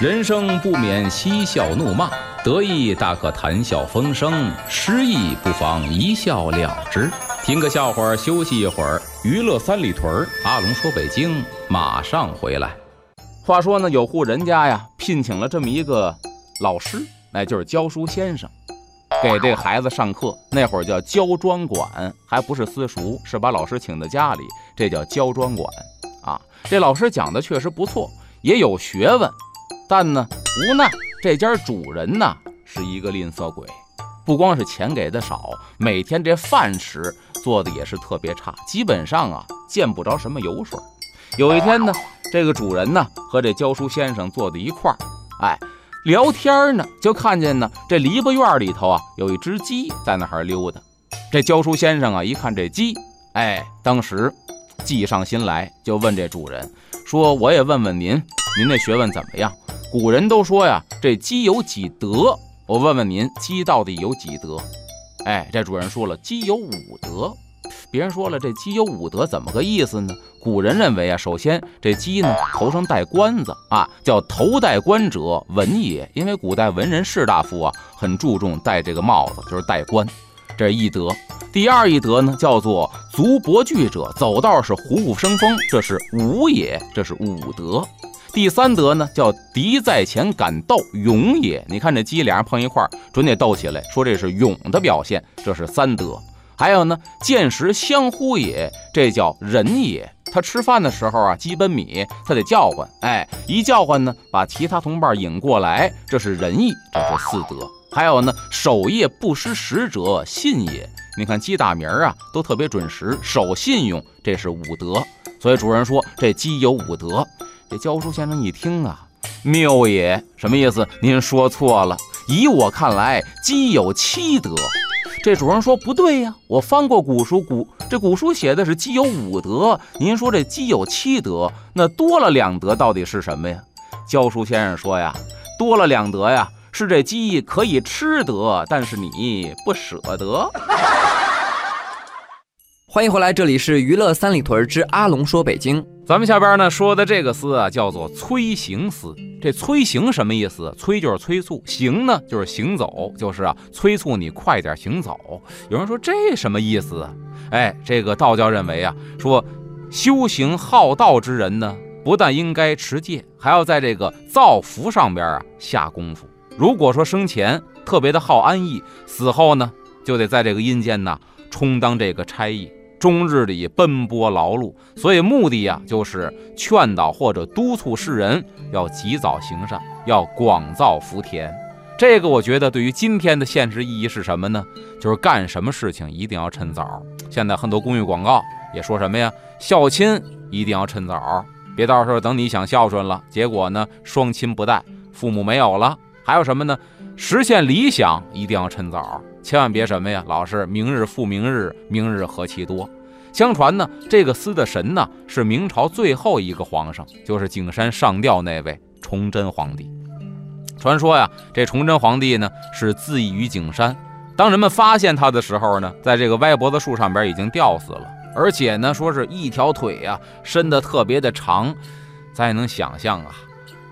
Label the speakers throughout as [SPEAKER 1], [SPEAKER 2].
[SPEAKER 1] 人生不免嬉笑怒骂，得意大可谈笑风生，失意不妨一笑了之。听个笑话，休息一会儿。娱乐三里屯儿，阿龙说北京，马上回来。话说呢，有户人家呀，聘请了这么一个老师。那就是教书先生，给这孩子上课。那会儿叫教庄管，还不是私塾，是把老师请到家里，这叫教庄管啊。这老师讲的确实不错，也有学问，但呢，无奈这家主人呢是一个吝啬鬼，不光是钱给的少，每天这饭食做的也是特别差，基本上啊见不着什么油水。有一天呢，这个主人呢和这教书先生坐在一块儿，哎。聊天呢，就看见呢，这篱笆院里头啊，有一只鸡在那儿溜达。这教书先生啊，一看这鸡，哎，当时计上心来，就问这主人说：“我也问问您，您这学问怎么样？古人都说呀，这鸡有几德？我问问您，鸡到底有几德？”哎，这主人说了，鸡有五德。别人说了，这鸡有五德，怎么个意思呢？古人认为啊，首先这鸡呢头上戴冠子啊，叫头戴冠者文也。因为古代文人士大夫啊很注重戴这个帽子，就是戴冠，这一德。第二一德呢，叫做足伯具者，走道是虎虎生风，这是武也，这是武德。第三德呢，叫敌在前敢斗，勇也。你看这鸡俩人碰一块儿，准得斗起来，说这是勇的表现，这是三德。还有呢，见食相呼也，这叫仁也。他吃饭的时候啊，鸡奔米，他得叫唤，哎，一叫唤呢，把其他同伴引过来，这是仁义，这是四德。还有呢，守夜不失时者，信也。你看鸡打鸣啊，都特别准时，守信用，这是五德。所以主人说这鸡有五德。这教书先生一听啊，谬也，什么意思？您说错了。以我看来，鸡有七德。这主人说不对呀，我翻过古书，古这古书写的是鸡有五德，您说这鸡有七德，那多了两德到底是什么呀？教书先生说呀，多了两德呀，是这鸡可以吃得，但是你不舍得。
[SPEAKER 2] 欢迎回来，这里是娱乐三里屯之阿龙说北京。
[SPEAKER 1] 咱们下边呢说的这个丝啊，叫做催行丝。这催行什么意思？催就是催促，行呢就是行走，就是啊催促你快点行走。有人说这什么意思啊？哎，这个道教认为啊，说修行好道之人呢，不但应该持戒，还要在这个造福上边啊下功夫。如果说生前特别的好安逸，死后呢就得在这个阴间呢充当这个差役。终日里奔波劳碌，所以目的呀，就是劝导或者督促世人要及早行善，要广造福田。这个我觉得对于今天的现实意义是什么呢？就是干什么事情一定要趁早。现在很多公益广告也说什么呀？孝亲一定要趁早，别到时候等你想孝顺了，结果呢双亲不待，父母没有了。还有什么呢？实现理想一定要趁早。千万别什么呀，老是明日复明日，明日何其多。相传呢，这个司的神呢是明朝最后一个皇上，就是景山上吊那位崇祯皇帝。传说呀，这崇祯皇帝呢是自缢于景山。当人们发现他的时候呢，在这个歪脖子树上边已经吊死了，而且呢说是一条腿呀伸得特别的长。咱也能想象啊，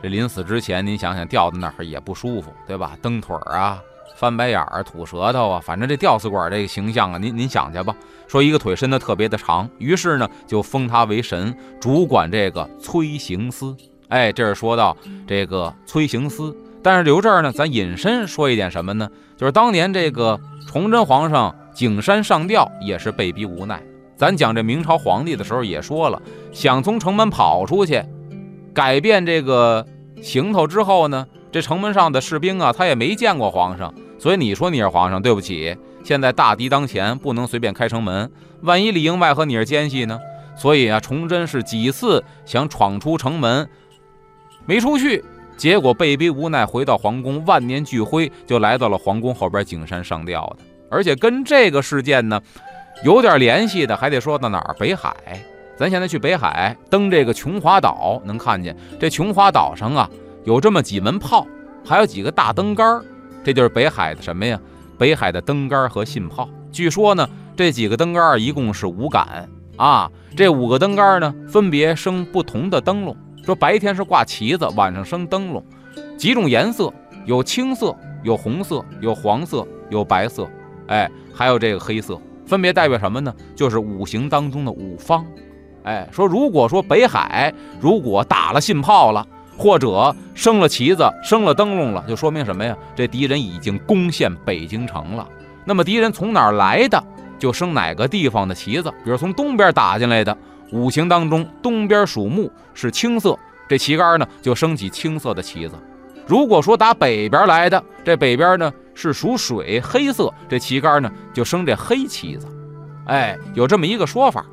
[SPEAKER 1] 这临死之前，您想想吊在那儿也不舒服，对吧？蹬腿儿啊。翻白眼儿、吐舌头啊，反正这吊死鬼这个形象啊，您您想去吧。说一个腿伸得特别的长，于是呢就封他为神，主管这个催行司。哎，这是说到这个催行司。但是留这儿呢，咱引申说一点什么呢？就是当年这个崇祯皇上景山上吊，也是被逼无奈。咱讲这明朝皇帝的时候也说了，想从城门跑出去，改变这个行头之后呢，这城门上的士兵啊，他也没见过皇上，所以你说你是皇上，对不起，现在大敌当前，不能随便开城门，万一里应外合你是奸细呢？所以啊，崇祯是几次想闯出城门，没出去。结果被逼无奈，回到皇宫，万念俱灰，就来到了皇宫后边景山上吊的。而且跟这个事件呢，有点联系的，还得说到哪儿？北海。咱现在去北海登这个琼华岛，能看见这琼华岛上啊，有这么几门炮，还有几个大灯杆这就是北海的什么呀？北海的灯杆和信炮。据说呢，这几个灯杆一共是五杆啊，这五个灯杆呢，分别升不同的灯笼。说白天是挂旗子，晚上升灯笼，几种颜色，有青色，有红色，有黄色，有白色，哎，还有这个黑色，分别代表什么呢？就是五行当中的五方。哎，说如果说北海如果打了信炮了，或者升了旗子、升了灯笼了，就说明什么呀？这敌人已经攻陷北京城了。那么敌人从哪儿来的，就升哪个地方的旗子。比如从东边打进来的。五行当中，东边属木，是青色，这旗杆呢就升起青色的旗子。如果说打北边来的，这北边呢是属水，黑色，这旗杆呢就升这黑旗子。哎，有这么一个说法。